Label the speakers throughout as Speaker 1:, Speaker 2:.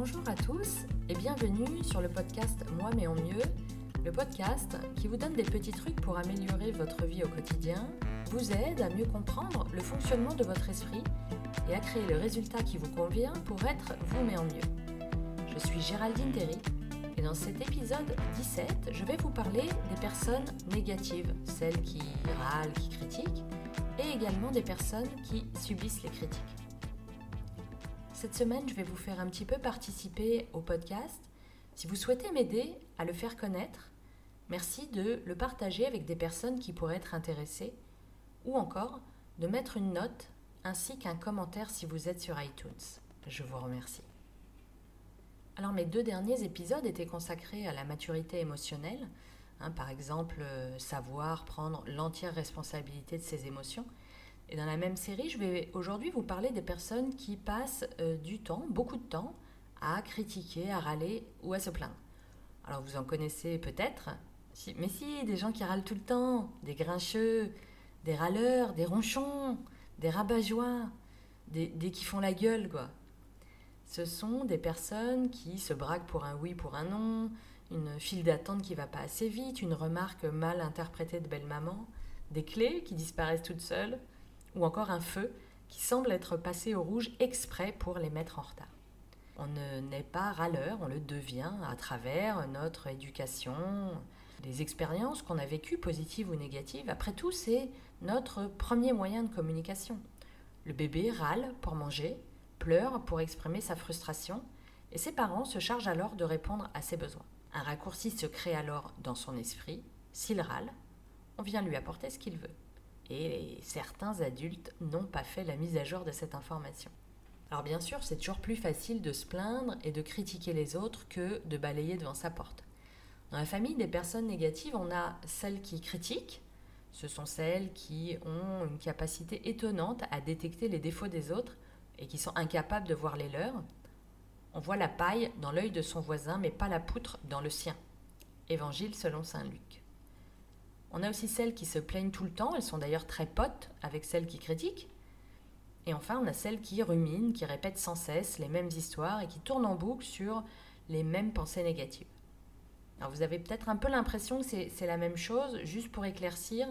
Speaker 1: Bonjour à tous et bienvenue sur le podcast Moi mais en mieux, le podcast qui vous donne des petits trucs pour améliorer votre vie au quotidien, vous aide à mieux comprendre le fonctionnement de votre esprit et à créer le résultat qui vous convient pour être vous mais en mieux. Je suis Géraldine Terry et dans cet épisode 17, je vais vous parler des personnes négatives, celles qui râlent, qui critiquent, et également des personnes qui subissent les critiques. Cette semaine, je vais vous faire un petit peu participer au podcast. Si vous souhaitez m'aider à le faire connaître, merci de le partager avec des personnes qui pourraient être intéressées, ou encore de mettre une note ainsi qu'un commentaire si vous êtes sur iTunes. Je vous remercie. Alors mes deux derniers épisodes étaient consacrés à la maturité émotionnelle, hein, par exemple euh, savoir prendre l'entière responsabilité de ses émotions. Et dans la même série, je vais aujourd'hui vous parler des personnes qui passent euh, du temps, beaucoup de temps, à critiquer, à râler ou à se plaindre. Alors vous en connaissez peut-être, mais si, des gens qui râlent tout le temps, des grincheux, des râleurs, des ronchons, des rabat-joie, des, des qui font la gueule, quoi. Ce sont des personnes qui se braquent pour un oui, pour un non, une file d'attente qui va pas assez vite, une remarque mal interprétée de belle-maman, des clés qui disparaissent toutes seules, ou encore un feu qui semble être passé au rouge exprès pour les mettre en retard. On n'est pas râleur, on le devient à travers notre éducation, les expériences qu'on a vécues, positives ou négatives. Après tout, c'est notre premier moyen de communication. Le bébé râle pour manger, pleure pour exprimer sa frustration, et ses parents se chargent alors de répondre à ses besoins. Un raccourci se crée alors dans son esprit. S'il râle, on vient lui apporter ce qu'il veut. Et certains adultes n'ont pas fait la mise à jour de cette information. Alors bien sûr, c'est toujours plus facile de se plaindre et de critiquer les autres que de balayer devant sa porte. Dans la famille des personnes négatives, on a celles qui critiquent, ce sont celles qui ont une capacité étonnante à détecter les défauts des autres et qui sont incapables de voir les leurs, on voit la paille dans l'œil de son voisin, mais pas la poutre dans le sien. Évangile selon Saint Luc. On a aussi celles qui se plaignent tout le temps, elles sont d'ailleurs très potes avec celles qui critiquent. Et enfin, on a celles qui ruminent, qui répètent sans cesse les mêmes histoires et qui tournent en boucle sur les mêmes pensées négatives. Vous avez peut-être un peu l'impression que c'est la même chose, juste pour éclaircir,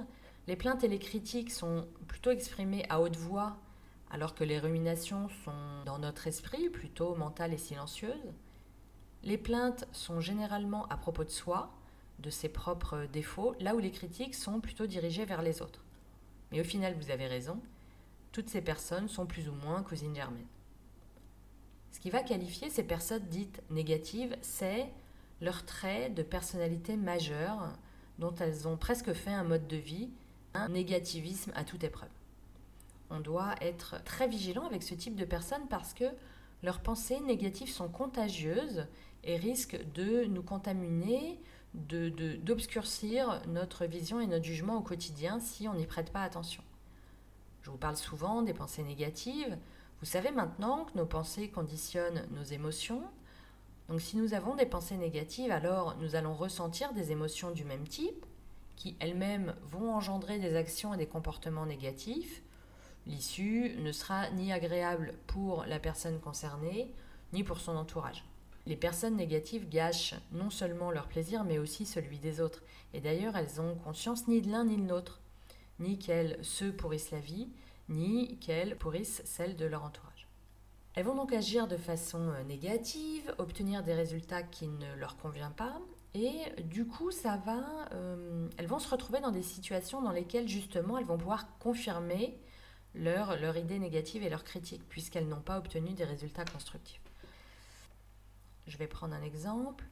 Speaker 1: les plaintes et les critiques sont plutôt exprimées à haute voix alors que les ruminations sont dans notre esprit, plutôt mentales et silencieuses. Les plaintes sont généralement à propos de soi, de ses propres défauts, là où les critiques sont plutôt dirigées vers les autres. Mais au final, vous avez raison, toutes ces personnes sont plus ou moins cousines germaines. Ce qui va qualifier ces personnes dites négatives, c'est leur trait de personnalité majeure dont elles ont presque fait un mode de vie, un négativisme à toute épreuve on doit être très vigilant avec ce type de personnes parce que leurs pensées négatives sont contagieuses et risquent de nous contaminer, d'obscurcir de, notre vision et notre jugement au quotidien si on n'y prête pas attention. Je vous parle souvent des pensées négatives. Vous savez maintenant que nos pensées conditionnent nos émotions. Donc si nous avons des pensées négatives, alors nous allons ressentir des émotions du même type qui elles-mêmes vont engendrer des actions et des comportements négatifs L'issue ne sera ni agréable pour la personne concernée, ni pour son entourage. Les personnes négatives gâchent non seulement leur plaisir, mais aussi celui des autres. Et d'ailleurs, elles ont conscience ni de l'un ni de l'autre, ni qu'elles se pourrissent la vie, ni qu'elles pourrissent celle de leur entourage. Elles vont donc agir de façon euh, négative, obtenir des résultats qui ne leur conviennent pas, et du coup, ça va, euh, elles vont se retrouver dans des situations dans lesquelles justement elles vont pouvoir confirmer leur, leur idée négative et leur critique, puisqu'elles n'ont pas obtenu des résultats constructifs. Je vais prendre un exemple.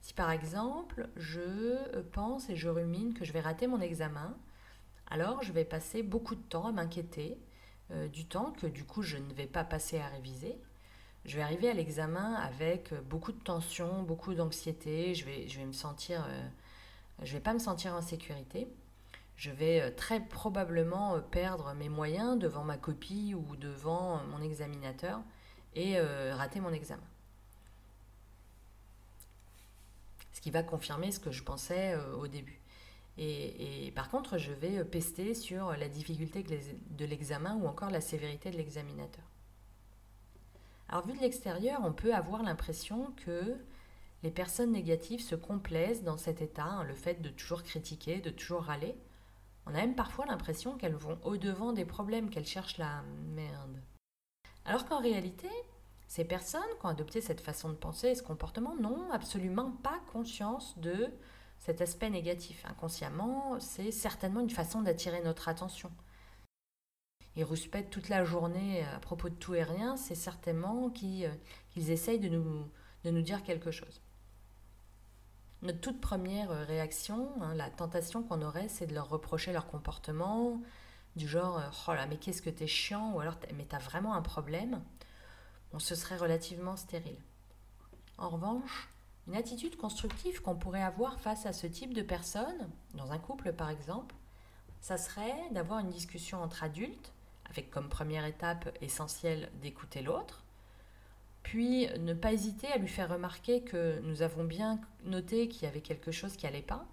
Speaker 1: Si par exemple, je pense et je rumine que je vais rater mon examen, alors je vais passer beaucoup de temps à m'inquiéter, euh, du temps que du coup je ne vais pas passer à réviser. Je vais arriver à l'examen avec beaucoup de tension, beaucoup d'anxiété, je vais, vais me sentir, euh, je vais pas me sentir en sécurité je vais euh, très probablement euh, perdre mes moyens devant ma copie ou devant mon examinateur et euh, rater mon examen. Ce qui va confirmer ce que je pensais au début. Et, par contre, je vais pester sur la difficulté de l'examen ou encore la sévérité de l'examinateur. Alors vu de l'extérieur, on peut avoir l'impression que les personnes négatives se complaisent dans cet état, hein, le fait de toujours critiquer, de toujours râler. On a même parfois l'impression qu'elles vont au-devant des problèmes, qu'elles cherchent la merde. Alors qu'en réalité, ces personnes qui ont adopté cette façon de penser et ce comportement n'ont absolument pas conscience de cet aspect négatif. Inconsciemment, c'est certainement une façon d'attirer notre attention. Ils rouspètent toute la journée à propos de tout et rien, c'est certainement qu'ils euh, essayent de nous, dire quelque chose. Notre toute première réaction, hein, la tentation qu'on aurait, c'est de leur reprocher leur comportement, du genre euh, Oh là, mais qu'est-ce que t'es chiant, ou alors Mais t'as vraiment un problème? On se serait relativement stérile. En revanche, une attitude constructive qu'on pourrait avoir face à ce type de personnes, dans un couple par exemple, ça serait d'avoir une discussion entre adultes, avec comme première étape essentielle d'écouter l'autre, puis ne pas hésiter à lui faire remarquer que nous avons bien noté qu'il y avait quelque chose qui n'allait pas,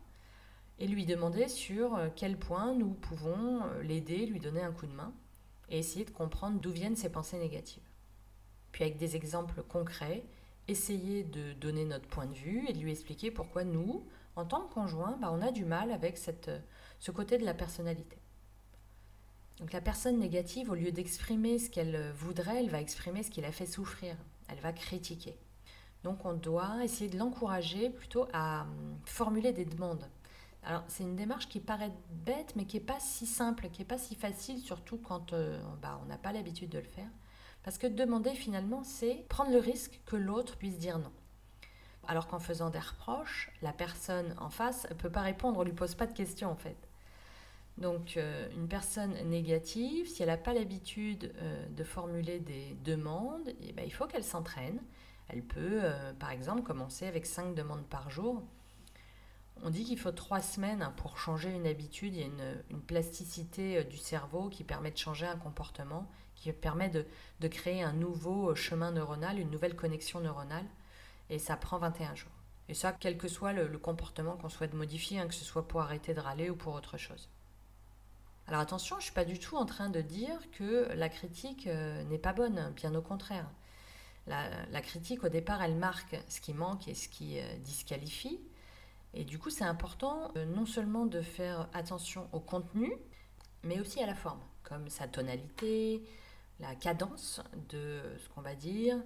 Speaker 1: et lui demander sur quel point nous pouvons l'aider, lui donner un coup de main, et essayer de comprendre d'où viennent ces pensées négatives. Puis avec des exemples concrets, essayer de donner notre point de vue et de lui expliquer pourquoi nous, en tant que conjoint, bah, on a du mal avec cette, ce côté de la personnalité. Donc la personne négative, au lieu d'exprimer ce qu'elle voudrait, elle va exprimer ce qui la fait souffrir. Elle va critiquer. Donc on doit essayer de l'encourager plutôt à hum, formuler des demandes. Alors c'est une démarche qui paraît bête mais qui n'est pas si simple, qui n'est pas si facile, surtout quand euh, bah, on n'a pas l'habitude de le faire. Parce que demander finalement, c'est prendre le risque que l'autre puisse dire non. Alors qu'en faisant des reproches, la personne en face ne peut pas répondre, on ne lui pose pas de questions en fait. Donc euh, une personne négative, si elle n'a pas l'habitude euh, de formuler des demandes, eh ben, il faut qu'elle s'entraîne. Elle peut, euh, par exemple, commencer avec cinq demandes par jour. On dit qu'il faut trois semaines pour changer une habitude. Il y a une plasticité du cerveau qui permet de changer un comportement qui permet de, de, créer un nouveau chemin neuronal, une nouvelle connexion neuronale. Et ça prend 21 jours. Et ça, quel que soit le, comportement qu'on souhaite modifier, hein, que ce soit pour arrêter de râler ou pour autre chose. Alors attention, je ne suis pas du tout en train de dire que la critique euh, n'est pas bonne, bien au contraire. La, la, critique, au départ, elle marque ce qui manque et ce qui euh, disqualifie. Et du coup, c'est important euh, non seulement de faire attention au contenu, mais aussi à la forme, comme sa tonalité, la cadence de ce qu'on va dire,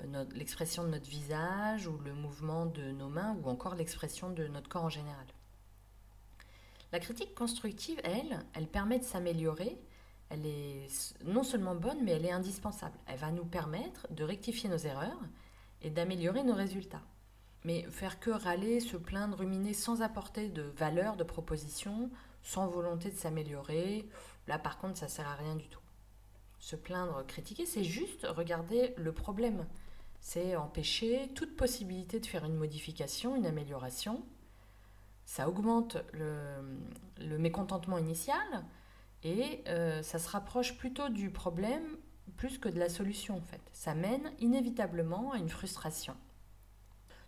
Speaker 1: euh, l'expression de notre visage ou le mouvement de nos mains ou encore l'expression de notre corps en général. La critique constructive, elle, elle permet de s'améliorer. Elle est non seulement bonne, mais elle est indispensable. Elle va nous permettre de rectifier nos erreurs et d'améliorer nos résultats. Mais faire que râler, se plaindre, ruminer sans apporter de valeur, de proposition, sans volonté de s'améliorer, là par contre ça sert à rien du tout se plaindre, critiquer, c'est juste regarder le problème. C'est empêcher toute possibilité de faire une modification, une amélioration. Ça augmente le, mécontentement initial et euh, ça se rapproche plutôt du problème plus que de la solution en fait. Ça mène inévitablement à une frustration.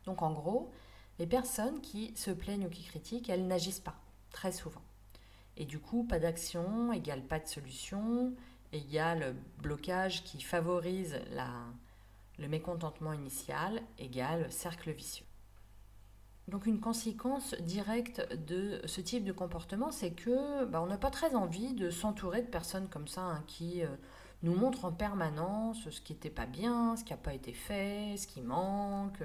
Speaker 1: Donc en gros, les personnes qui se plaignent ou qui critiquent, elles n'agissent pas, très souvent. Et du coup, pas d'action égale pas de solution, égale blocage qui favorise la, le mécontentement initial égale cercle vicieux. Donc une conséquence directe de ce type de comportement, c'est que bah, on n'a pas très envie de s'entourer de personnes comme ça hein, qui euh, nous montrent en permanence ce qui n'était pas bien, ce qui n'a pas été fait, ce qui manque,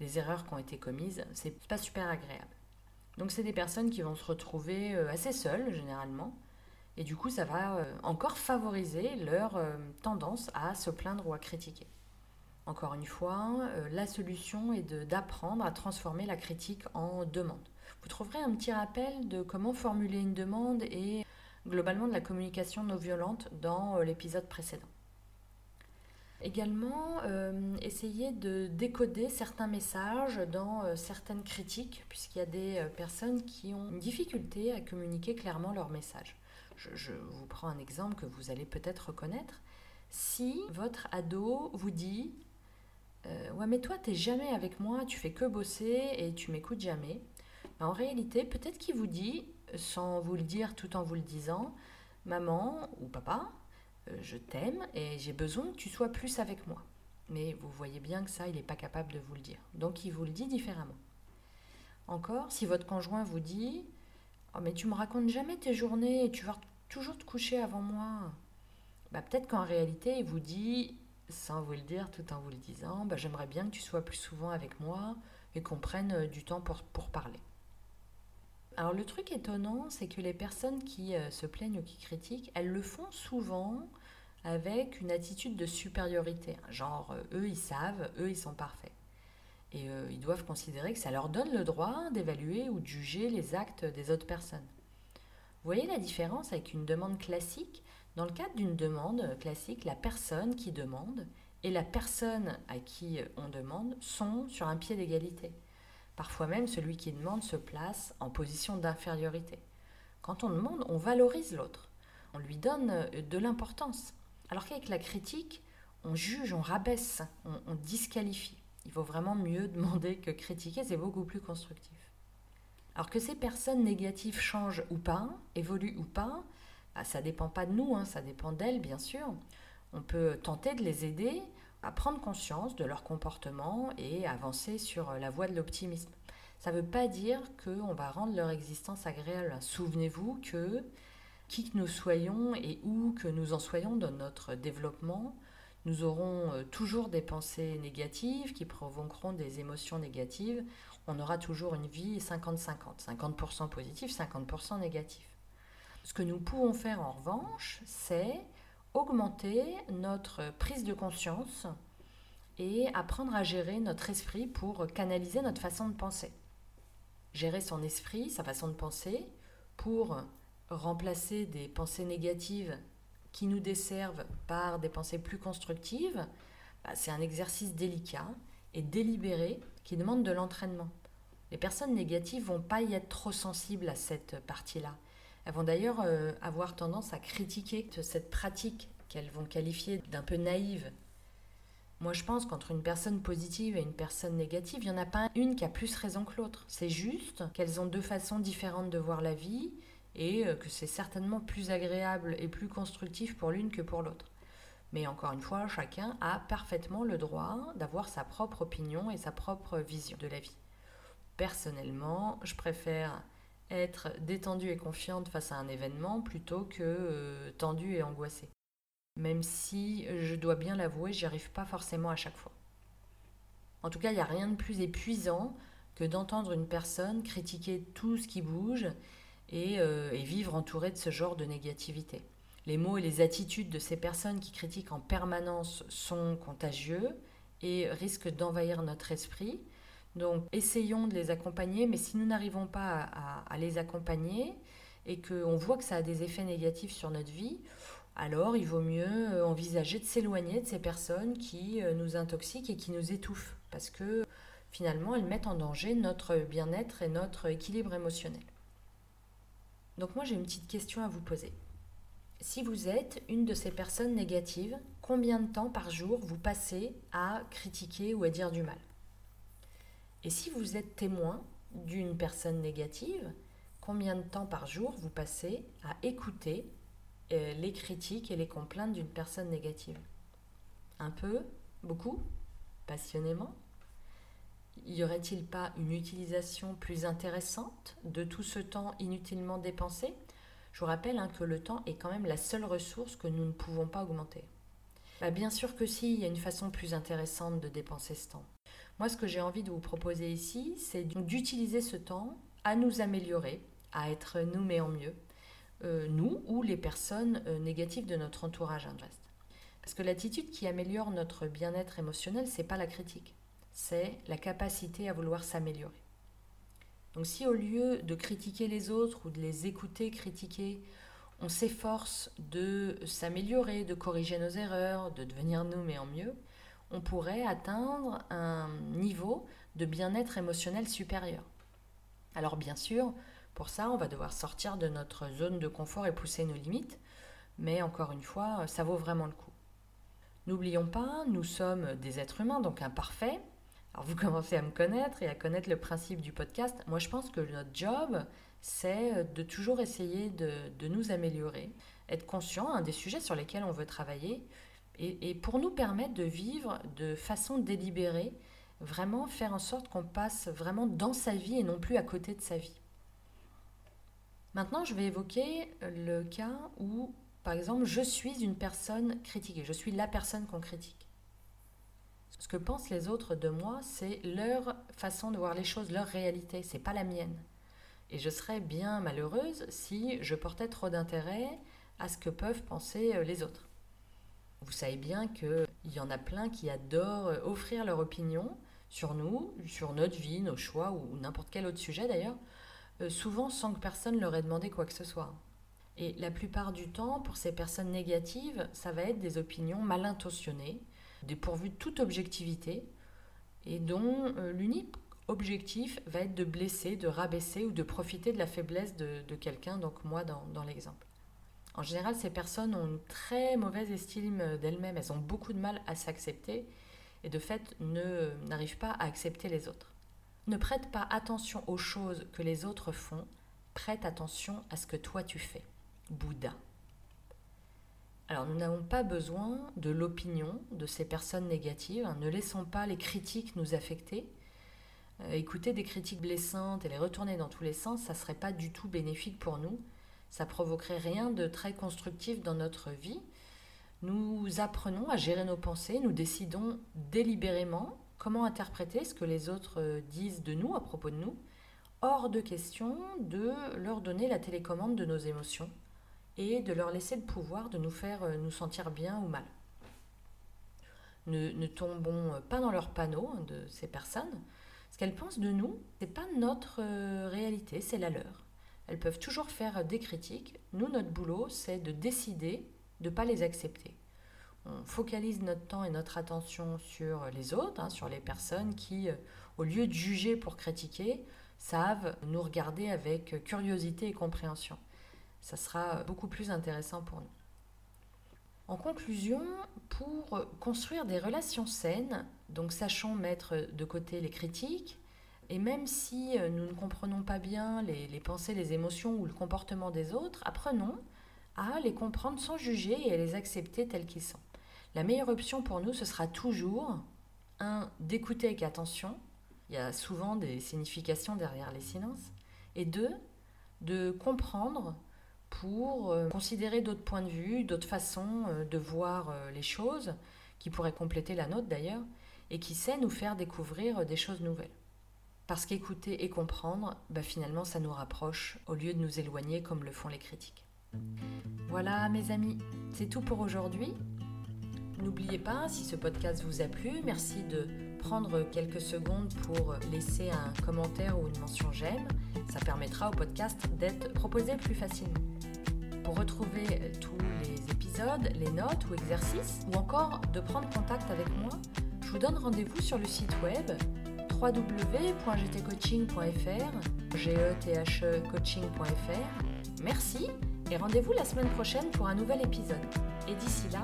Speaker 1: les erreurs qui ont été commises. C'est pas super agréable. Donc c'est des personnes qui vont se retrouver euh, assez seules généralement, et du coup, ça va euh, encore favoriser leur euh, tendance à se plaindre ou à critiquer. Encore une fois, euh, la solution est d'apprendre à transformer la critique en demande. Vous trouverez un petit rappel de comment formuler une demande et globalement de la communication non violente dans l'épisode précédent. Également, essayer de décoder certains messages dans certaines critiques, puisqu'il y a des personnes qui ont une difficulté à communiquer clairement leur message je, vous prends un exemple que vous allez peut-être reconnaître. Si votre ado vous dit euh, Ouais, mais toi, t'es jamais avec moi, tu fais que bosser et tu m'écoutes jamais. En réalité, peut-être qu'il vous dit, sans vous le dire tout en vous le disant Maman ou papa, euh, je t'aime et j'ai besoin que tu sois plus avec moi. Mais vous voyez bien que ça, il n'est pas capable de vous le dire. Donc il vous le dit différemment. Encore, si votre conjoint vous dit Oh, mais tu me racontes jamais tes journées, tu vas toujours te coucher avant moi. Bah, Peut-être qu'en réalité, il vous dit, sans vous le dire, tout en vous le disant bah, J'aimerais bien que tu sois plus souvent avec moi et qu'on prenne euh, du temps pour, parler. Alors, le truc étonnant, c'est que les personnes qui euh, se plaignent ou qui critiquent, elles le font souvent avec une attitude de supériorité. Genre, euh, eux, ils savent, eux, ils sont parfaits. Et ils doivent considérer que ça leur donne le droit d'évaluer ou de juger les actes des autres personnes. Vous voyez la différence avec une demande classique? Dans le cadre d'une demande classique, la personne qui demande et la personne à qui on demande sont sur un pied d'égalité. Parfois même, celui qui demande se place en position d'infériorité. Quand on demande, on valorise l'autre, on lui donne de l'importance. Alors qu'avec la critique, on juge, on rabaisse, on, on disqualifie. Il vaut vraiment mieux demander que critiquer, c'est beaucoup plus constructif. Alors que ces personnes négatives changent ou pas, évoluent ou pas, bah, ça ne dépend pas de nous, hein, ça dépend d'elles bien sûr. On peut tenter de les aider à prendre conscience de leur comportement et avancer sur la voie de l'optimisme. Ça ne veut pas dire qu'on va rendre leur existence agréable. Souvenez-vous que qui que nous soyons et où que nous en soyons dans notre développement, nous aurons euh, toujours des pensées négatives qui provoqueront des émotions négatives. On aura toujours une vie 50-50, 50%, positif, 50% négatif. Ce que nous pouvons faire en revanche, c'est augmenter notre prise de conscience et apprendre à gérer notre esprit pour canaliser notre façon de penser. Gérer son esprit, sa façon de penser, pour remplacer des pensées négatives qui nous desservent par des pensées plus constructives, bah, c'est un exercice délicat et délibéré qui demande de l'entraînement. Les personnes négatives vont pas y être trop sensibles à cette partie-là. Elles vont d'ailleurs euh, avoir tendance à critiquer cette pratique qu'elles vont qualifier d'un peu naïve. Moi, je pense qu'entre une personne positive et une personne négative, il n'y en a pas une qui a plus raison que l'autre. C'est juste qu'elles ont deux façons différentes de voir la vie et euh, que c'est certainement plus agréable et plus constructif pour l'une que pour l'autre. Mais encore une fois, chacun a parfaitement le droit d'avoir sa propre opinion et sa propre vision de la vie. Personnellement, je préfère être détendue et confiante face à un événement plutôt que euh, tendue et angoissée. Même si, je dois bien l'avouer, j'y arrive pas forcément à chaque fois. En tout cas, il n'y a rien de plus épuisant que d'entendre une personne critiquer tout ce qui bouge euh, et, vivre entouré de ce genre de négativité. Les mots et les attitudes de ces personnes qui critiquent en permanence sont contagieux et risquent d'envahir notre esprit. Donc essayons de les accompagner, mais si nous n'arrivons pas à, les accompagner et qu'on voit que ça a des effets négatifs sur notre vie, alors il vaut mieux euh, envisager de s'éloigner de ces personnes qui euh, nous intoxiquent et qui nous étouffent, parce que finalement elles mettent en danger notre bien-être et notre équilibre émotionnel. Donc moi j'ai une petite question à vous poser. Si vous êtes une de ces personnes négatives, combien de temps par jour vous passez à critiquer ou à dire du mal? Et si vous êtes témoin d'une personne négative, combien de temps par jour vous passez à écouter euh, les critiques et les complaintes d'une personne négative? Un peu Beaucoup Passionnément? Y aurait-il pas une utilisation plus intéressante de tout ce temps inutilement dépensé? Je vous rappelle hein, que le temps est quand même la seule ressource que nous ne pouvons pas augmenter. Bah, bien sûr que si, il y a une façon plus intéressante de dépenser ce temps. Moi, ce que j'ai envie de vous proposer ici, c'est d'utiliser ce temps à nous améliorer, à être nous en mieux, euh, nous ou les personnes euh, négatives de notre entourage, Parce que l'attitude qui améliore notre bien-être émotionnel, c'est pas la critique c'est la capacité à vouloir s'améliorer. Donc si au lieu de critiquer les autres ou de les écouter critiquer, on s'efforce de s'améliorer, de corriger nos erreurs, de devenir nous mais en mieux, on pourrait atteindre un niveau de bien-être émotionnel supérieur. Alors bien sûr, pour ça, on va devoir sortir de notre zone de confort et pousser nos limites, mais encore une fois, ça vaut vraiment le coup. N'oublions pas, nous sommes des êtres humains, donc imparfaits, alors vous commencez à me connaître et à connaître le principe du podcast. Moi, je pense que notre job, c'est de toujours essayer de, nous améliorer, être conscient hein, des sujets sur lesquels on veut travailler, et, pour nous permettre de vivre de façon délibérée, vraiment faire en sorte qu'on passe vraiment dans sa vie et non plus à côté de sa vie. Maintenant, je vais évoquer le cas où, par exemple, je suis une personne critiquée, je suis la personne qu'on critique. Ce que pensent les autres de moi, c'est leur façon de voir les choses, leur réalité, c'est pas la mienne. Et je serais bien malheureuse si je portais trop d'intérêt à ce que peuvent penser euh, les autres. Vous savez bien qu'il y en a plein qui adorent euh, offrir leur opinion sur nous, sur notre vie, nos choix ou n'importe quel autre sujet d'ailleurs, euh, souvent sans que personne leur ait demandé quoi que ce soit. Et la plupart du temps, pour ces personnes négatives, ça va être des opinions mal intentionnées, dépourvues de toute objectivité, et dont euh, l'unique objectif va être de blesser, de rabaisser ou de profiter de la faiblesse de, quelqu'un, donc moi dans, dans l'exemple. En général, ces personnes ont une très mauvaise estime d'elles-mêmes, elles ont beaucoup de mal à s'accepter et de fait n'arrivent pas à accepter les autres. Ne prête pas attention aux choses que les autres font, prête attention à ce que toi tu fais. Bouddha. Alors nous n'avons pas besoin de l'opinion de ces personnes négatives, ne laissons pas les critiques nous affecter. Euh, écouter des critiques blessantes et les retourner dans tous les sens, ça ne serait pas du tout bénéfique pour nous. Ça provoquerait rien de très constructif dans notre vie. Nous apprenons à gérer nos pensées, nous décidons délibérément comment interpréter ce que les autres euh, disent de nous à propos de nous. Hors de question de leur donner la télécommande de nos émotions et de leur laisser le pouvoir de nous faire euh, nous sentir bien ou mal. Ne, tombons pas dans leur panneau hein, de ces personnes. Ce qu'elles pensent de nous, ce n'est pas notre euh, réalité, c'est la leur. Elles peuvent toujours faire des critiques. Nous, notre boulot, c'est de décider de ne pas les accepter on focalise notre temps et notre attention sur les autres, hein, sur les personnes qui, euh, au lieu de juger pour critiquer, savent nous regarder avec curiosité et compréhension. Ça sera beaucoup plus intéressant pour nous. En conclusion, pour construire des relations saines, donc sachons mettre de côté les critiques, et même si nous ne comprenons pas bien les, les pensées, les émotions ou le comportement des autres, apprenons à les comprendre sans juger et à les accepter tels qu'ils sont. La meilleure option pour nous, ce sera toujours, un, d'écouter avec attention, il y a souvent des significations derrière les silences, et deux, de comprendre pour euh, considérer d'autres points de vue, d'autres façons euh, de voir euh, les choses, qui pourraient compléter la nôtre d'ailleurs, et qui sait nous faire découvrir des choses nouvelles. Parce qu'écouter et comprendre, bah, finalement, ça nous rapproche au lieu de nous éloigner comme le font les critiques. Voilà mes amis, c'est tout pour aujourd'hui. N'oubliez pas, si ce podcast vous a plu, merci de prendre quelques secondes pour laisser un commentaire ou une mention j'aime. Ça permettra au podcast d'être proposé plus facilement. Pour retrouver tous les épisodes, les notes ou exercices, ou encore de prendre contact avec moi, je vous donne rendez-vous sur le site web www.gtcoaching.fr, coaching.fr. Merci et rendez-vous la semaine prochaine pour un nouvel épisode. Et d'ici là,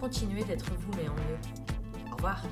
Speaker 1: continuez d'être vous mais en mieux. Au revoir